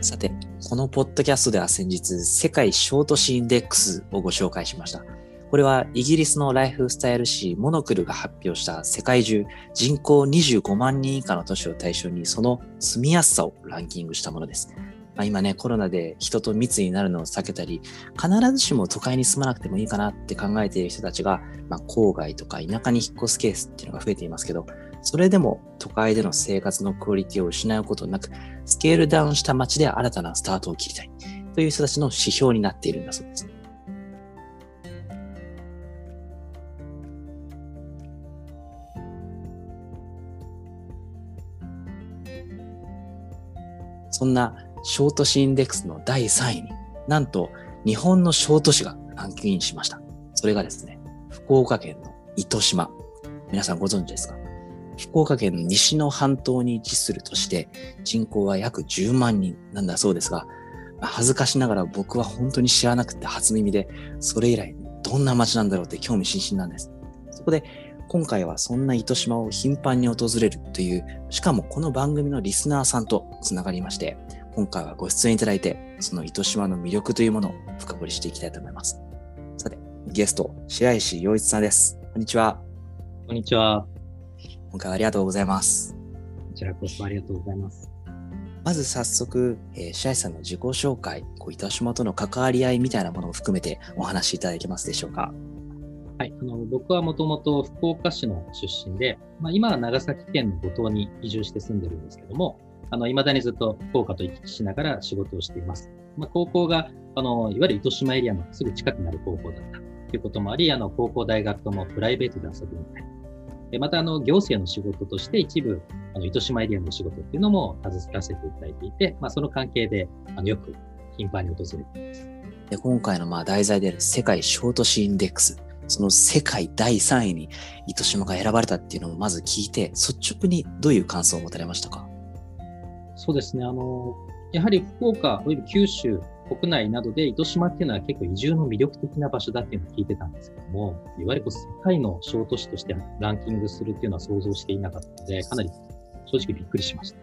さて、このポッドキャストでは先日、世界ショートシインデックスをご紹介しました。これはイギリスのライフスタイル誌モノクルが発表した世界中人口25万人以下の都市を対象にその住みやすさをランキングしたものです。まあ、今ね、コロナで人と密になるのを避けたり、必ずしも都会に住まなくてもいいかなって考えている人たちが、まあ、郊外とか田舎に引っ越すケースっていうのが増えていますけど、それでも都会での生活のクオリティを失うことなく、スケールダウンした街で新たなスタートを切りたいという人たちの指標になっているんだそうです。そんなショートシインデックスの第3位に、なんと日本の小都市がランクインしました。それがですね、福岡県の糸島。皆さんご存知ですか？福岡県の西の半島に位置するとして人口は約10万人なんだそうですが、恥ずかしながら僕は本当に知らなくて初耳で、それ以来どんな街なんだろうって興味津々なんです。そこで今回はそんな糸島を頻繁に訪れるという、しかもこの番組のリスナーさんとつながりまして、今回はご出演いただいて、その糸島の魅力というものを深掘りしていきたいと思います。さて、ゲスト、白石洋一さんです。こんにちは。こんにちは。今回はありがとうございます。こちらこそありがとうございます。まず早速、えー、白石さんの自己紹介、こう糸島との関わり合いみたいなものを含めてお話しいただけますでしょうか。はい、あの僕はもともと福岡市の出身で、まあ、今は長崎県の五島に移住して住んでるんですけども、あの未だにずっと福岡と行き来しながら仕事をしています。まあ、高校があのいわゆる糸島エリアのすぐ近くになる高校だったということもあり、あの高校、大学ともプライベートで遊びに行ったり、また、あの、行政の仕事として一部、あの、糸島エリアの仕事っていうのも携わらせていただいていて、まあ、その関係で、あの、よく頻繁に訪れています。で今回のまあ題材である世界ショートシインデックス、その世界第3位に糸島が選ばれたっていうのをまず聞いて、率直にどういう感想を持たれましたか？そうですね。あの、やはり福岡、および九州国内などで糸島っていうのは結構移住の魅力的な場所だっていうのを聞いてたんですけども、いわゆるこう世界の小都市としてランキングするっていうのは想像していなかったので、かなり正直びっくりしました。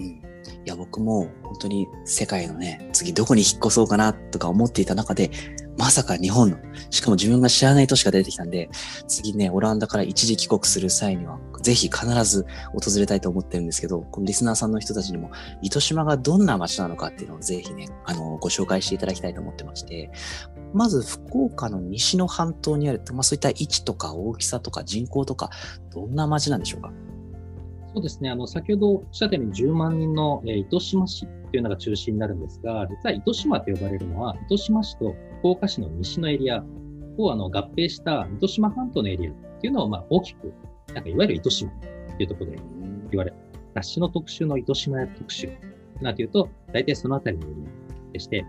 うん。いや、僕も本当に世界のね、次どこに引っ越そうかなとか思っていた中で、まさか日本の、しかも自分が知らない都市が出てきたんで、次ね、オランダから一時帰国する際には、ぜひ必ず訪れたいと思ってるんですけど、このリスナーさんの人たちにも、糸島がどんな街なのかっていうのをぜひね、あの、ご紹介していただきたいと思ってまして、まず福岡の西の半島にある、まあそういった位置とか大きさとか人口とか、どんな街なんでしょうか？そうですね。あの、先ほどおっしゃったように10万人の、えー、糸島市というのが中心になるんですが、実は糸島と呼ばれるのは、糸島市と福岡市の西のエリアをあの合併した糸島半島のエリアっていうのをまあ大きく、なんかいわゆる糸島というところで言われる。雑誌の特集の糸島特集なんていうと、大体そのあたりのエリアでして、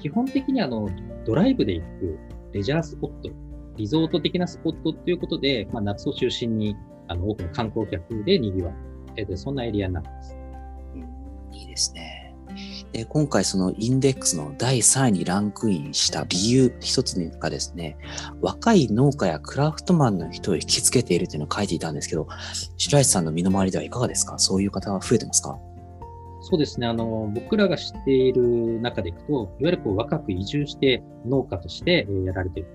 基本的にあの、ドライブで行くレジャースポット、リゾート的なスポットっていうことで、まあ、夏を中心にあの多くの観光客で賑わう、そんなエリアになってます。いいですね。で今回そのインデックスの第3位にランクインした理由一つがですね、若い農家やクラフトマンの人を引きつけているというのを書いていたんですけど、白石さんの身の回りではいかがですか？そういう方は増えてますか？そうですね。あの、僕らが知っている中でいくと、いわゆるこう若く移住して農家としてやられている。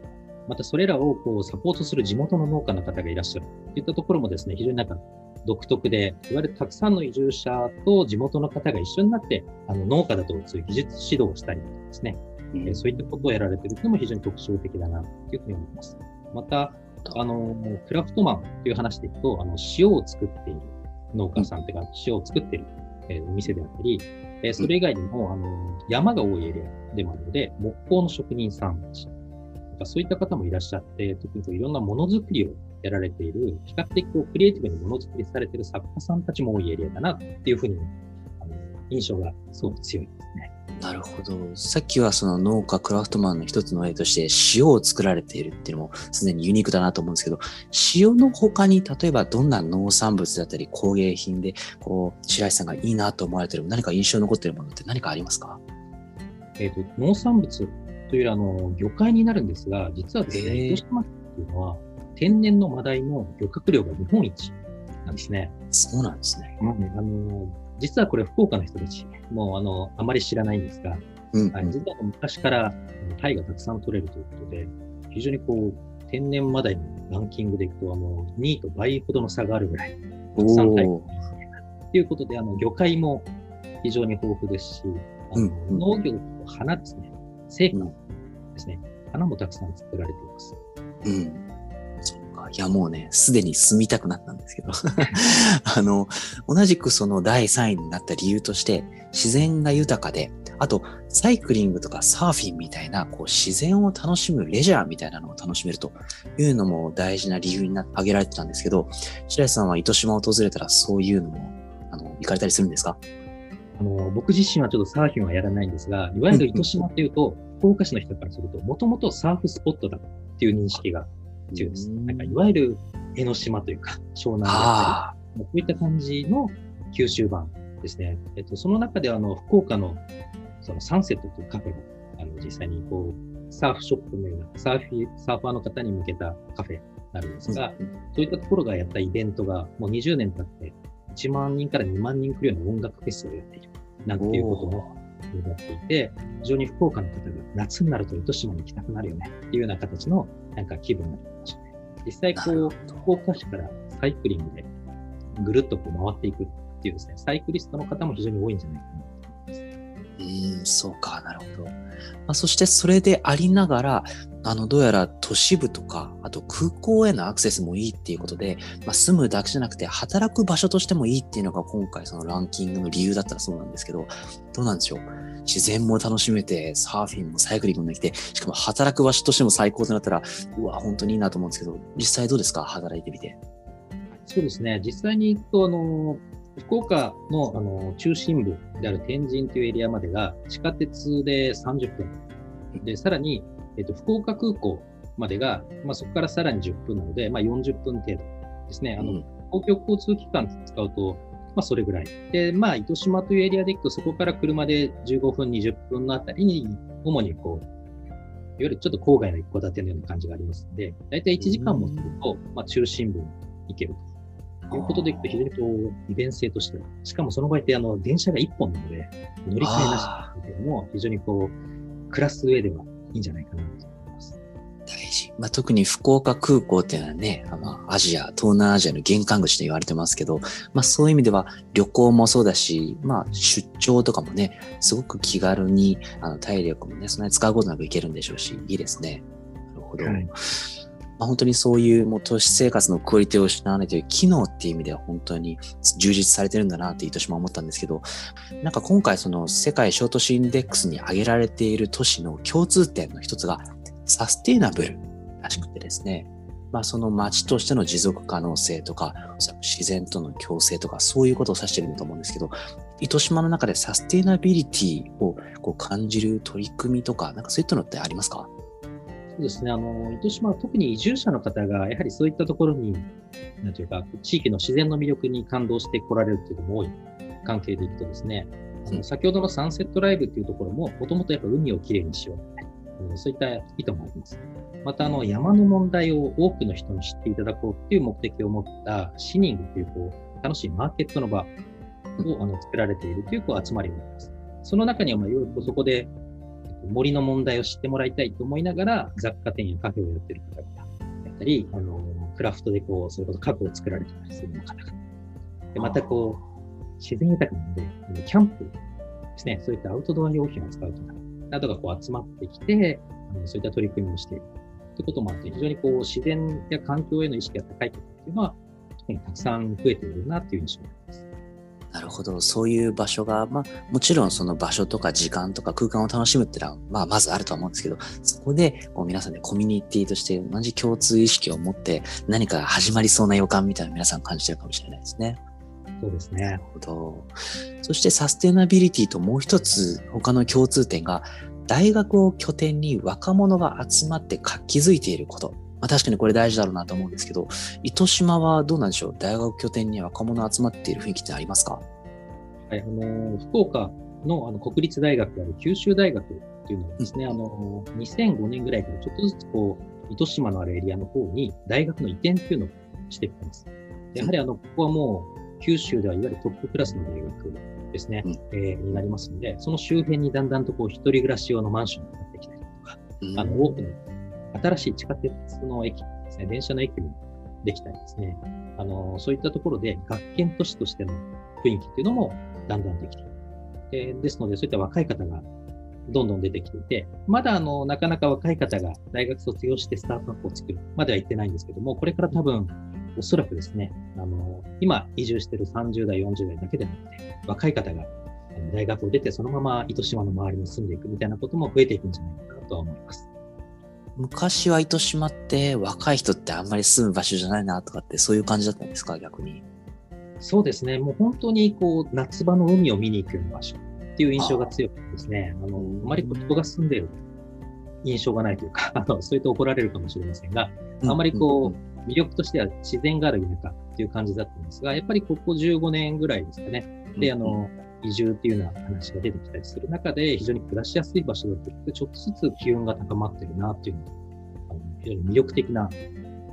またそれらをこうサポートする地元の農家の方がいらっしゃるといったところもですね、非常になんか独特で、いわゆるたくさんの移住者と地元の方が一緒になって、あの農家だとそういう技術指導をしたりとかですね、うん、そういったことをやられているのも非常に特徴的だなというふうに思います。また、あの、クラフトマンという話でいくと、あの、塩を作っている農家さんというか、塩を作っている、えー、お店であったり、えー、それ以外にも、あの、山が多いエリアでもあるので、木工の職人さんたち、そういった方もいらっしゃって、特にいろんなものづくりをやられている、比較的こうクリエイティブにものづくりされている作家さんたちも多いエリアだなっていうふうに、あの印象がすごく強いですね。なるほど。さっきはその農家、クラフトマンの一つの例として塩を作られているっていうのもすでにユニークだなと思うんですけど、塩の他に例えばどんな農産物だったり工芸品で、こう、白石さんがいいなと思われている何か印象に残っているものって何かありますか？えっ、ー、と、農産物というあの、魚介になるんですが、実はですね、広島っていうのは、天然のマダイの漁獲量が日本一なんですね。そうなんですね。うん、あの実はこれ福岡の人たち、もうあの、あまり知らないんですが、うん、はい、実は昔からタイがたくさん取れるということで、非常にこう、天然マダイのランキングでいくと、あの、2位と倍ほどの差があるぐらい、たくさんタイがということで、あの、魚介も非常に豊富ですし、あの、うんうん、農業と花ですね、成果ですね、うん、花もたくさん作られています。うん。いや、もうね、すでに住みたくなったんですけど。あの、同じくその第3位になった理由として、自然が豊かで、あと、サイクリングとかサーフィンみたいな、こう、自然を楽しむレジャーみたいなのを楽しめるというのも大事な理由にな挙げられてたんですけど、白石さんは糸島を訪れたらそういうのも、あの、行かれたりするんですか？あの、僕自身はちょっとサーフィンはやらないんですが、いわゆる糸島っていうと、福岡市の人からすると、もともとサーフスポットだっていう認識が強いです。なんか、いわゆる江ノ島というか、湘南だったり、こういった感じの九州版ですね。えっと、その中であの、福岡のそのサンセットというカフェが、あの、実際にこう、サーフショップのような、サーフィサーファーの方に向けたカフェになるんですが、そういったところがやったイベントが、もう20年経って、1万人から2万人来るような音楽フェスをやっている。なんていうこともなっていて、非常に福岡の方が夏になると糸島に行きたくなるよねっていうような形のなんか気分になりましたね。実際こう、福岡市からサイクリングでぐるっとこう回っていくっていうですね、サイクリストの方も非常に多いんじゃないかなと思います。うん、そうか、なるほど。まあ、そしてそれでありながら、あの、どうやら都市部とか、あと空港へのアクセスもいいっていうことで、まあ、住むだけじゃなくて、働く場所としてもいいっていうのが今回そのランキングの理由だったらそうなんですけど、どうなんでしょう？自然も楽しめて、サーフィンもサイクリングもできて、しかも働く場所としても最高となったら、うわ、本当にいいなと思うんですけど、実際どうですか？働いてみて。そうですね。実際に行くと、あの、福岡のあの中心部である天神というエリアまでが地下鉄で30分。で、さらに、えっと、福岡空港までが、まあ、そこからさらに10分なので、まあ、40分程度ですね。あの、公共交通機関使うと、まあ、それぐらい。で、まあ、糸島というエリアで行くと、そこから車で15分、20分のあたりに、主にこう、いわゆるちょっと郊外の一戸建てのような感じがありますので、だいたい1時間もすると、まあ、中心部に行けると。いうことでいくと、非常にこう、利便性としては、しかもその場合って、あの、電車が1本なので、乗り換えなしですけども、非常にこう、暮らす上ではいいんじゃないかなと思います。大事。まあ、特に福岡空港っていうのはね、まあ、アジア、東南アジアの玄関口と言われてますけど、まあ、そういう意味では旅行もそうだし、まあ、出張とかもね、すごく気軽に、あの、体力もね、そんなに使うことなく行けるんでしょうし、いいですね。なるほど。はいまあ、本当にそういうもう都市生活のクオリティを失わないという機能っていう意味では本当に充実されてるんだなって糸島思ったんですけど、なんか今回その世界小都市インデックスに挙げられている都市の共通点の一つがサステイナブルらしくてですね、まあその街としての持続可能性とか、自然との共生とかそういうことを指してるんだと思うんですけど、糸島の中でサステイナビリティをこう感じる取り組みとか、なんかそういったのってありますか？そうですね。あの、糸島は特に移住者の方が、やはりそういったところに、なんていうか、地域の自然の魅力に感動して来られるというのも多い関係でいくとですね、あの先ほどのサンセットライブっていうところも、もともとやっぱ海をきれいにしよう、ね、そういった意図もあります。また、あの、山の問題を多くの人に知っていただこうっていう目的を持ったシニングっていう、こう、楽しいマーケットの場をあの作られているというこう集まりがあります。その中には、まあ、いろいろそこで森の問題を知ってもらいたいと思いながら、雑貨店やカフェをやってる方々やったり、あの、クラフトでこう、それこそ家具を作られてたりする方々。で、またこう、自然豊かなので、キャンプですね、そういったアウトドア用品を使う方などがこう集まってきて、あのそういった取り組みをしているということもあって、非常にこう、自然や環境への意識が高い方っていうのは、たくさん増えているなという印象があります。なるほど。そういう場所が、まあ、もちろんその場所とか時間とか空間を楽しむっていうのは、まあ、まずあると思うんですけど、そこで、こう皆さんでコミュニティとして同じ共通意識を持って、何か始まりそうな予感みたいな皆さん感じてるかもしれないですね。そうですね。なるほど。そしてサステナビリティともう一つ他の共通点が、大学を拠点に若者が集まって活気づいていること。まあ、確かにこれ大事だろうなと思うんですけど、糸島はどうなんでしょう？大学拠点に若者集まっている雰囲気ってありますか？はい、あの、福岡のあの国立大学である九州大学っていうのはですね、うん、あの、2005年ぐらいからちょっとずつこう、糸島のあるエリアの方に大学の移転っていうのをしてきてます。やはりあの、ここはもう、九州ではいわゆるトップクラスの大学ですね、うん。えーになりますので、その周辺にだんだんとこう一人暮らし用のマンションが建ってきたりとか、うん。あの多くの新しい地下鉄の駅ですね、電車の駅もできたりですね、あのそういったところで学研都市としての雰囲気っていうのもだんだんできている。でですので、そういった若い方がどんどん出てきていて、まだあのなかなか若い方が大学卒業してスタートアップを作るまでは行ってないんですけども、これから多分、おそらくですね、あの今移住してる30代、40代だけでなくて、若い方が大学を出てそのまま糸島の周りに住んでいくみたいなことも増えていくんじゃないかなとは思います。昔は糸島って若い人ってあんまり住む場所じゃないなとかってそういう感じだったんですか逆に？そうですね、もう本当にこう夏場の海を見に行くような場所っていう印象が強くてですね、あのあまり人が住んでいる印象がないというか、あのそういうと怒られるかもしれませんが、あまりこう、魅力としては自然がある田舎っていう感じだったんですが、やっぱりここ15年ぐらいですかね、うん、で、あの、移住っていうような話が出てきたりする中で、非常に暮らしやすい場所だって、ちょっとずつ気温が高まってるなっていうのが、非常に魅力的な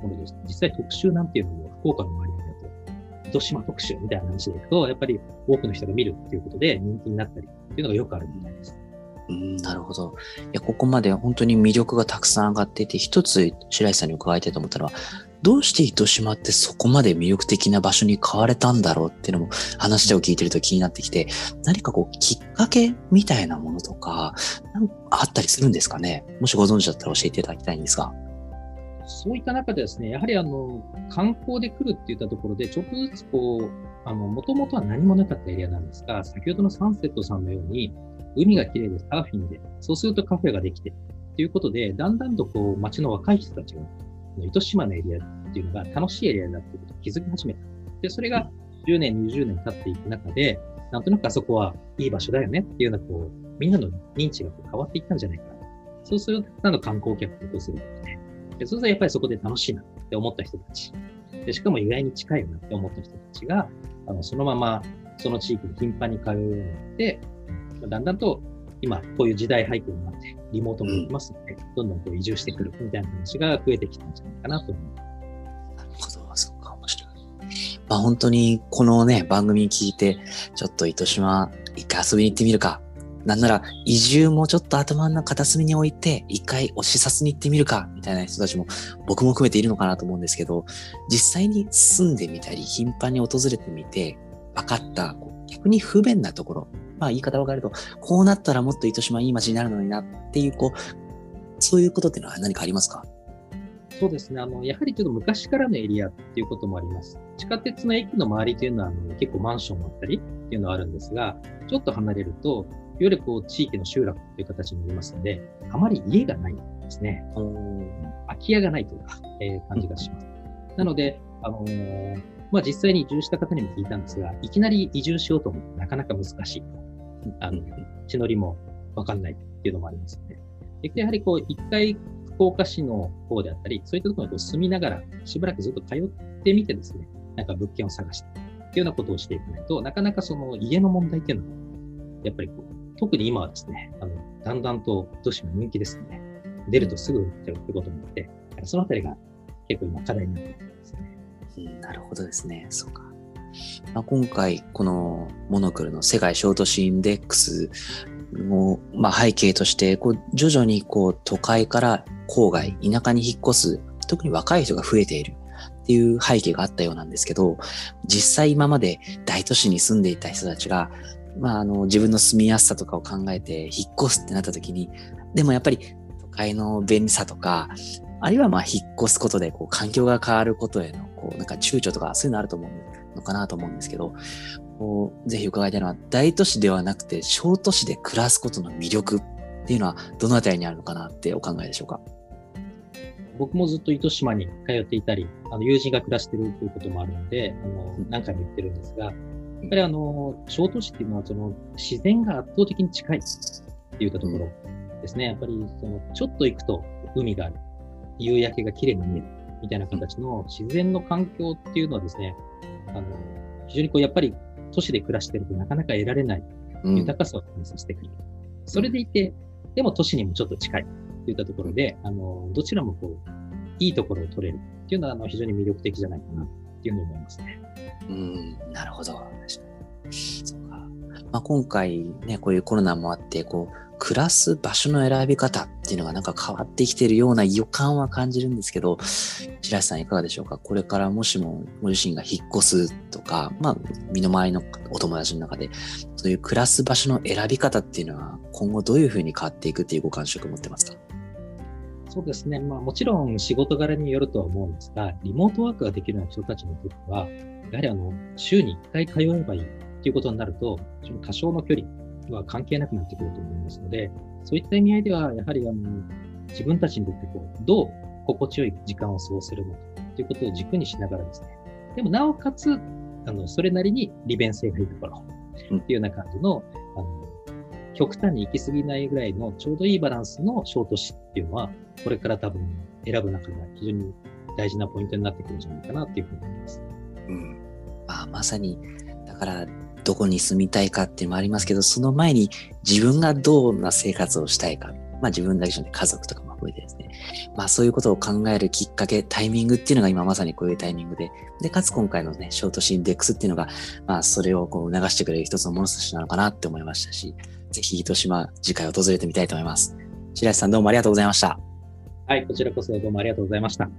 ものです。実際特集なんていうのも、福岡の周りだと、糸島特集みたいな話でいくと、やっぱり多くの人が見るっていうことで人気になったりっていうのがよくあるみたいです。うん、なるほど。いや、ここまで本当に魅力がたくさん上がっていて、一つ白石さんに伺いたいと思ったのは、どうして糸島ってそこまで魅力的な場所に変われたんだろうっていうのも話を聞いてると気になってきて、何かこうきっかけみたいなものとか、なんかあったりするんですかね？もしご存知だったら教えていただきたいんですが。そういった中でですね、やはりあの、観光で来るっていったところで、ちょっとずつこう、あの、もともとは何もなかったエリアなんですが、先ほどのサンセットさんのように、海が綺麗でサーフィンで、そうするとカフェができて、ということで、だんだんとこう、街の若い人たちが、糸島のエリアっていうのが楽しいエリアだってことに気づき始めた。で、それが10年、20年経っていく中で、なんとなくあそこはいい場所だよねっていうような、こう、みんなの認知がこう変わっていったんじゃないかな。そうすると、たくさんの観光客が訪れてきて、でそうするとやっぱりそこで楽しいなって思った人たち。でしかも意外に近いよなって思った人たちが、あのそのままその地域に頻繁に通うようになって、だんだんと今こういう時代背景になって、リモートもできますので、どんどんこう移住してくるみたいな話が増えてきたんじゃないかなと思います。なるほど、そうか、面白い。まあ本当にこのね、番組聞いて、ちょっと糸島一回遊びに行ってみるか。なんなら移住もちょっと頭の片隅に置いて、一回お視察に行ってみるか、みたいな人たちも僕も含めているのかなと思うんですけど、実際に住んでみたり、頻繁に訪れてみて、分かった、逆に不便なところ、まあ言い方を変えると、こうなったらもっと糸島いい街になるのになっていう、こう、そういうことっていうのは何かありますか？そうですね。あの、やはりちょっと昔からのエリアっていうこともあります。地下鉄の駅の周りというのは、あの結構マンションだったりっていうのはあるんですが、ちょっと離れると、いわゆるこう地域の集落という形になりますので、あまり家がないんですね。空き家がないというか、えー感じがします。なので、あのーまあ、実際に移住した方にも聞いたんですが、いきなり移住しようと思うとなかなか難しい。あの、地のりもわかんないっていうのもありますので。でやはりこう、一回福岡市の方であったり、そういったところにこう住みながら、しばらくずっと通ってみてですね、なんか物件を探して、っていうようなことをしていかないと、なかなかその家の問題っていうのは、やっぱりこう、特に今はですね、あの、だんだんと都市が人気ですので、出るとすぐ売っちゃうってこともあって、そのあたりが結構今課題になっていますね。なるほどですね。そうか。まあ、今回、このモノクルの世界小都市インデックスの、まあ、背景として、こう徐々にこう都会から郊外、田舎に引っ越す、特に若い人が増えているっていう背景があったようなんですけど、実際今まで大都市に住んでいた人たちが、まあ、あの自分の住みやすさとかを考えて引っ越すってなった時に、でもやっぱり都会の便利さとか、あるいはまあ引っ越すことでこう環境が変わることへのこうなんか躊躇とかそういうのあると思うんです。のかなと思うんですけど、こうぜひ伺いたいのは大都市ではなくて小都市で暮らすことの魅力っていうのはどのあたりにあるのかなってお考えでしょうか？僕もずっと糸島に通っていたり、あの友人が暮らしているということもあるので、あのうん。何回も言ってるんですが、やっぱりあの、小都市っていうのはその自然が圧倒的に近いっていったところですね。やっぱりそのちょっと行くと海がある、夕焼けが綺麗に見える。みたいな形の自然の環境っていうのはですね、あの、非常にこうやっぱり都市で暮らしてるとなかなか得られないうん豊かさを感じさせてくれる。それでいて、でも都市にもちょっと近いといったところで、あの、どちらもこう、いいところを取れるっていうのは、あの、非常に魅力的じゃないかなっていうのを思いますね。うん、なるほど。そうか。まあ、今回ね、こういうコロナもあって、こう、暮らす場所の選び方っていうのがなんか変わってきてるような予感は感じるんですけど、白石さんいかがでしょうか？これからもしもご自身が引っ越すとか、まあ、身の回りのお友達の中で、そういう暮らす場所の選び方っていうのは今後どういうふうに変わっていくっていうご感触を持ってますか？そうですね。まあもちろん仕事柄によるとは思うんですが、リモートワークができるような人たちにとっては、やはりあの、週に1回通えばいい。っていうことになると、多少の距離は関係なくなってくると思いますので、そういった意味合いでは、やはりあの、自分たちにとってこう、どう心地よい時間を過ごせるのかということを軸にしながらですね、でもなおかつ、あの、それなりに利便性がいいところっていうような感じの、あの、極端に行き過ぎないぐらいのちょうどいいバランスの小都市っていうのは、これから多分選ぶ中では非常に大事なポイントになってくるんじゃないかなっていうふうに思います。うん。まあ、まさに、だから、どこに住みたいかっていうのもありますけど、その前に自分がどんな生活をしたいか。まあ自分だけじゃなくて家族とかも含めてですね。まあそういうことを考えるきっかけ、タイミングっていうのが今まさにこういうタイミングで、で、かつ今回のね、ショートシンデックスっていうのが、まあそれをこう促してくれる一つの物差しなのかなって思いましたし、ぜひ糸島次回訪れてみたいと思います。白石さんどうもありがとうございました。はい、こちらこそどうもありがとうございました。